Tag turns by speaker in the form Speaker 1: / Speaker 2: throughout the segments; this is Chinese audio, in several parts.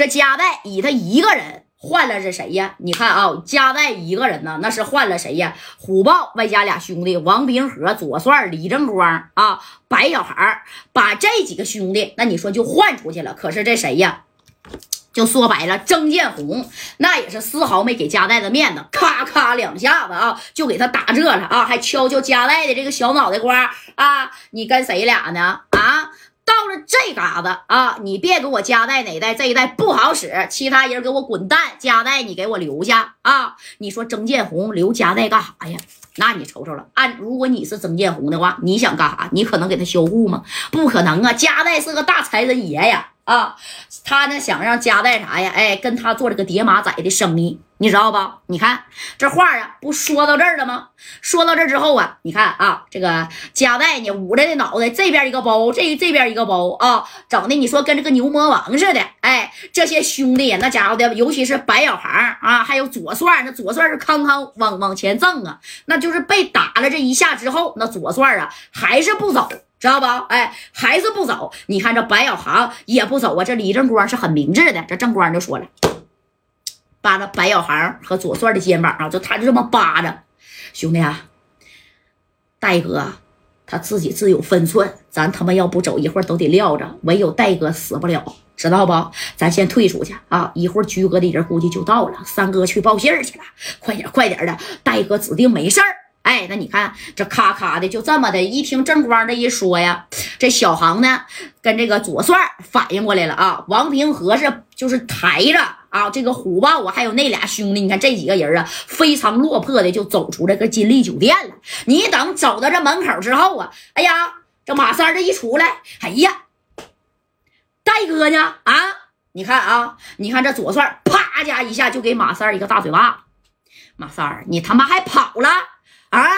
Speaker 1: 这加代以他一个人换了是谁呀？你看啊，加代一个人呢，那是换了谁呀？虎豹外加俩兄弟王平和、左帅、李正光啊，白小孩把这几个兄弟，那你说就换出去了。可是这谁呀？就说白了，曾建红那也是丝毫没给加代的面子，咔咔两下子啊，就给他打这了啊，还敲敲加代的这个小脑袋瓜啊！你跟谁俩呢？到了这嘎子啊，你别给我夹带哪代这一代不好使，其他人给我滚蛋，夹带你给我留下啊！你说曾建红留夹带干啥呀？那你瞅瞅了，按如果你是曾建红的话，你想干啥？你可能给他销户吗？不可能啊！夹带是个大财神爷呀！啊，他呢想让加代啥呀？哎，跟他做这个叠马仔的生意，你知道不？你看这话啊，不说到这儿了吗？说到这之后啊，你看啊，这个加代呢捂着的脑袋，这边一个包，这这边一个包啊，整的你说跟这个牛魔王似的。哎，这些兄弟那家伙的，尤其是白小航啊，还有左帅，那左帅是康康往往前挣啊，那就是被打了这一下之后，那左帅啊还是不走。知道吧？哎，还是不走。你看这白小航也不走啊。这李正光是很明智的。这正光就说了，扒着白小航和左帅的肩膀啊，就他就这么扒着。兄弟啊，戴哥他自己自有分寸，咱他妈要不走，一会儿都得撂着。唯有戴哥死不了，知道不？咱先退出去啊！一会儿居哥的人估计就到了，三哥去报信儿去了。快点，快点的，戴哥指定没事儿。哎，那你看这咔咔的，就这么的一听正光这一说呀，这小航呢跟这个左帅反应过来了啊。王平和是就是抬着啊这个虎豹啊，还有那俩兄弟，你看这几个人啊，非常落魄的就走出这个金利酒店了。你等走到这门口之后啊，哎呀，这马三这一出来，哎呀，戴哥呢？啊，你看啊，你看这左帅啪家一下就给马三一个大嘴巴。马三你他妈还跑了？啊！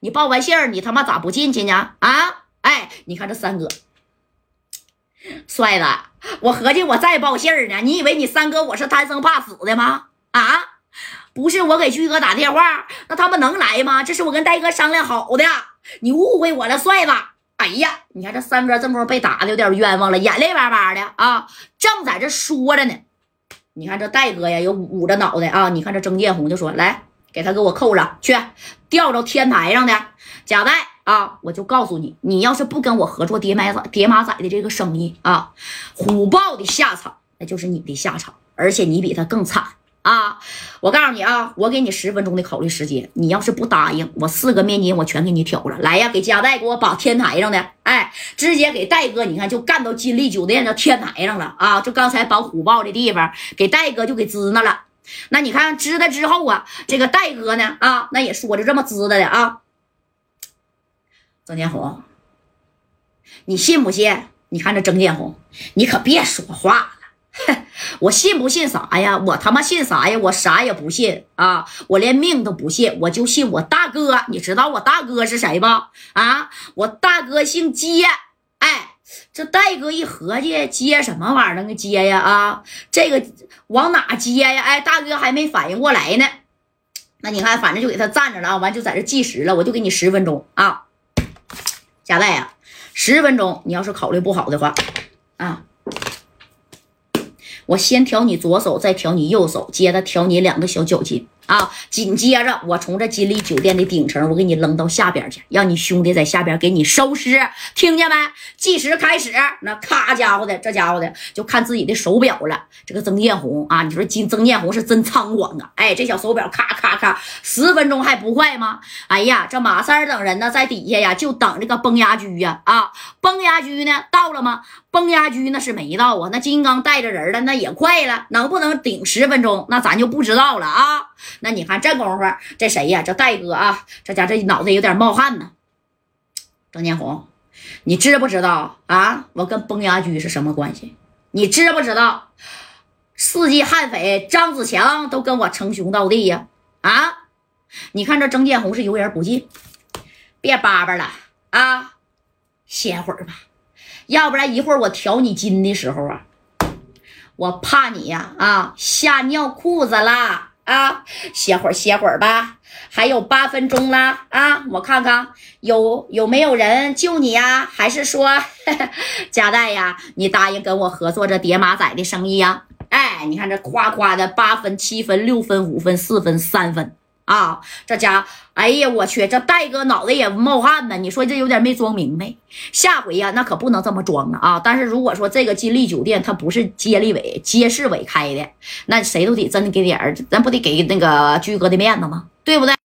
Speaker 1: 你报完信儿，你他妈咋不进去呢？啊！哎，你看这三哥，帅子，我合计我再报信儿呢。你以为你三哥我是贪生怕死的吗？啊！不是我给居哥打电话，那他们能来吗？这是我跟戴哥商量好的，你误会我了，帅子。哎呀，你看这三哥这么被打的有点冤枉了，眼泪巴巴的啊，正在这说着呢。你看这戴哥呀，又捂着脑袋啊。你看这曾建红就说来。给他给我扣上去，吊着天台上的贾代啊！我就告诉你，你要是不跟我合作叠马仔叠马仔的这个生意啊，虎豹的下场那就是你的下场，而且你比他更惨啊！我告诉你啊，我给你十分钟的考虑时间，你要是不答应，我四个面筋我全给你挑了。来呀，给贾代给我绑天台上的，哎，直接给戴哥，你看就干到金利酒店的天台上了啊！就刚才绑虎豹的地方，给戴哥就给支那了。那你看知道之后啊，这个戴哥呢啊，那也说着这么知道的啊。曾建红，你信不信？你看这曾建红，你可别说话了。我信不信啥呀？我他妈信啥呀？我啥也不信啊！我连命都不信，我就信我大哥。你知道我大哥是谁吗？啊，我大哥姓接。这戴哥一合计，接什么玩意儿？那个接呀啊，这个往哪接呀？哎，大哥还没反应过来呢。那你看，反正就给他站着了啊，完就在这计时了。我就给你十分钟啊，贾戴呀，十分钟。你要是考虑不好的话，啊，我先调你左手，再调你右手，接着调你两个小脚筋。啊！紧接着，我从这金利酒店的顶层，我给你扔到下边去，让你兄弟在下边给你收尸，听见没？计时开始，那咔家伙的，这家伙的就看自己的手表了。这个曾建红啊，你说金曾建红是真猖狂啊！哎，这小手表咔咔咔，十分钟还不快吗？哎呀，这马三等人呢，在底下呀，就等这个崩牙驹呀！啊，崩牙驹呢到了吗？崩牙驹那是没到啊，那金刚带着人了，那也快了，能不能顶十分钟？那咱就不知道了啊。那你看这功夫，这谁呀？这戴哥啊，这家这脑袋有点冒汗呢。郑建红，你知不知道啊？我跟崩牙驹是什么关系？你知不知道？四季悍匪张子强都跟我称兄道弟呀！啊，你看这郑建红是油盐不进，别叭叭了啊，歇会儿吧。要不然一会儿我调你筋的时候啊，我怕你呀啊吓尿裤子啦啊！歇会儿歇会儿吧，还有八分钟了啊！我看看有有没有人救你呀？还是说 佳代呀，你答应跟我合作这叠马仔的生意呀？哎。你看这夸夸的八分、七分、六分、五分、四分、三分啊！这家，哎呀，我去，这戴哥脑袋也冒汗呢。你说这有点没装明白。下回呀，那可不能这么装了啊！但是如果说这个金利酒店它不是接力委、接市委开的，那谁都得真的给点儿，咱不得给那个居哥的面子吗？对不对？